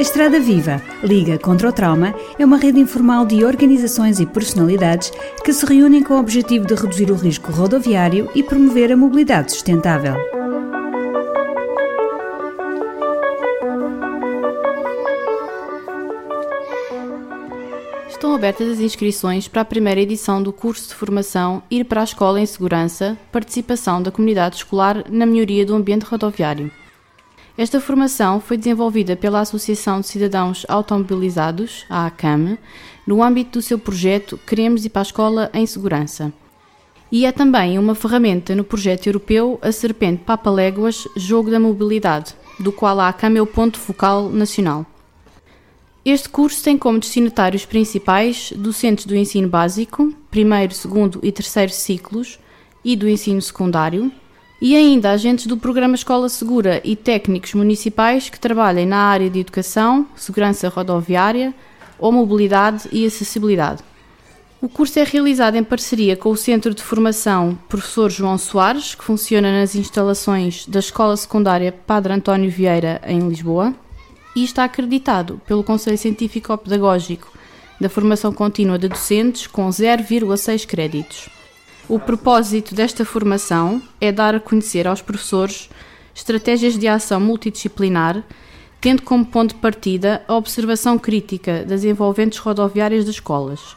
A Estrada Viva, Liga contra o Trauma, é uma rede informal de organizações e personalidades que se reúnem com o objetivo de reduzir o risco rodoviário e promover a mobilidade sustentável. Estão abertas as inscrições para a primeira edição do curso de formação Ir para a Escola em Segurança, participação da comunidade escolar na melhoria do ambiente rodoviário. Esta formação foi desenvolvida pela Associação de Cidadãos Automobilizados, a ACAM, no âmbito do seu projeto Queremos ir para a Escola em Segurança. E é também uma ferramenta no projeto europeu A Serpente Papa Léguas Jogo da Mobilidade, do qual a ACAM é o ponto focal nacional. Este curso tem como destinatários principais docentes do ensino básico, primeiro, segundo e terceiro ciclos, e do ensino secundário, e ainda agentes do Programa Escola Segura e técnicos municipais que trabalhem na área de educação, segurança rodoviária ou mobilidade e acessibilidade. O curso é realizado em parceria com o Centro de Formação Professor João Soares, que funciona nas instalações da Escola Secundária Padre António Vieira, em Lisboa, e está acreditado pelo Conselho Científico-Pedagógico da Formação Contínua de Docentes com 0,6 créditos. O propósito desta formação é dar a conhecer aos professores estratégias de ação multidisciplinar, tendo como ponto de partida a observação crítica das envolventes rodoviárias das escolas.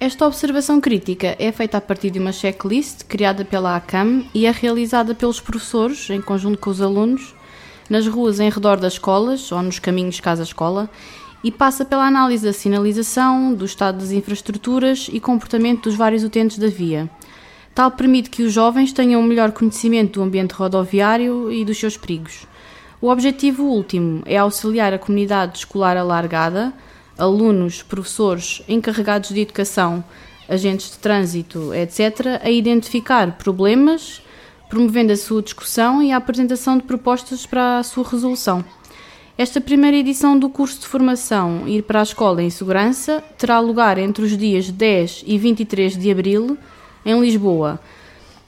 Esta observação crítica é feita a partir de uma checklist criada pela ACAM e é realizada pelos professores, em conjunto com os alunos, nas ruas em redor das escolas ou nos caminhos casa-escola e passa pela análise da sinalização, do estado das infraestruturas e comportamento dos vários utentes da via. Tal permite que os jovens tenham um melhor conhecimento do ambiente rodoviário e dos seus perigos. O objetivo último é auxiliar a comunidade escolar alargada, alunos, professores, encarregados de educação, agentes de trânsito, etc., a identificar problemas, promovendo a sua discussão e a apresentação de propostas para a sua resolução. Esta primeira edição do curso de formação Ir para a Escola em Segurança terá lugar entre os dias 10 e 23 de abril em Lisboa.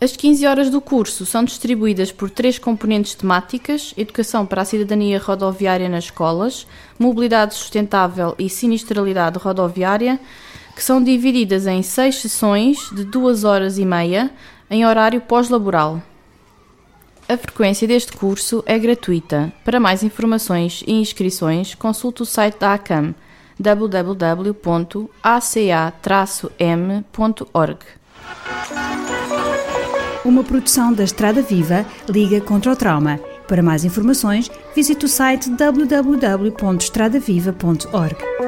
As 15 horas do curso são distribuídas por três componentes temáticas: educação para a cidadania rodoviária nas escolas, mobilidade sustentável e sinistralidade rodoviária, que são divididas em seis sessões de duas horas e meia em horário pós-laboral. A frequência deste curso é gratuita. Para mais informações e inscrições, consulte o site da ACAM www.aca-m.org. Uma produção da Estrada Viva, Liga contra o Trauma. Para mais informações, visite o site www.estradaviva.org.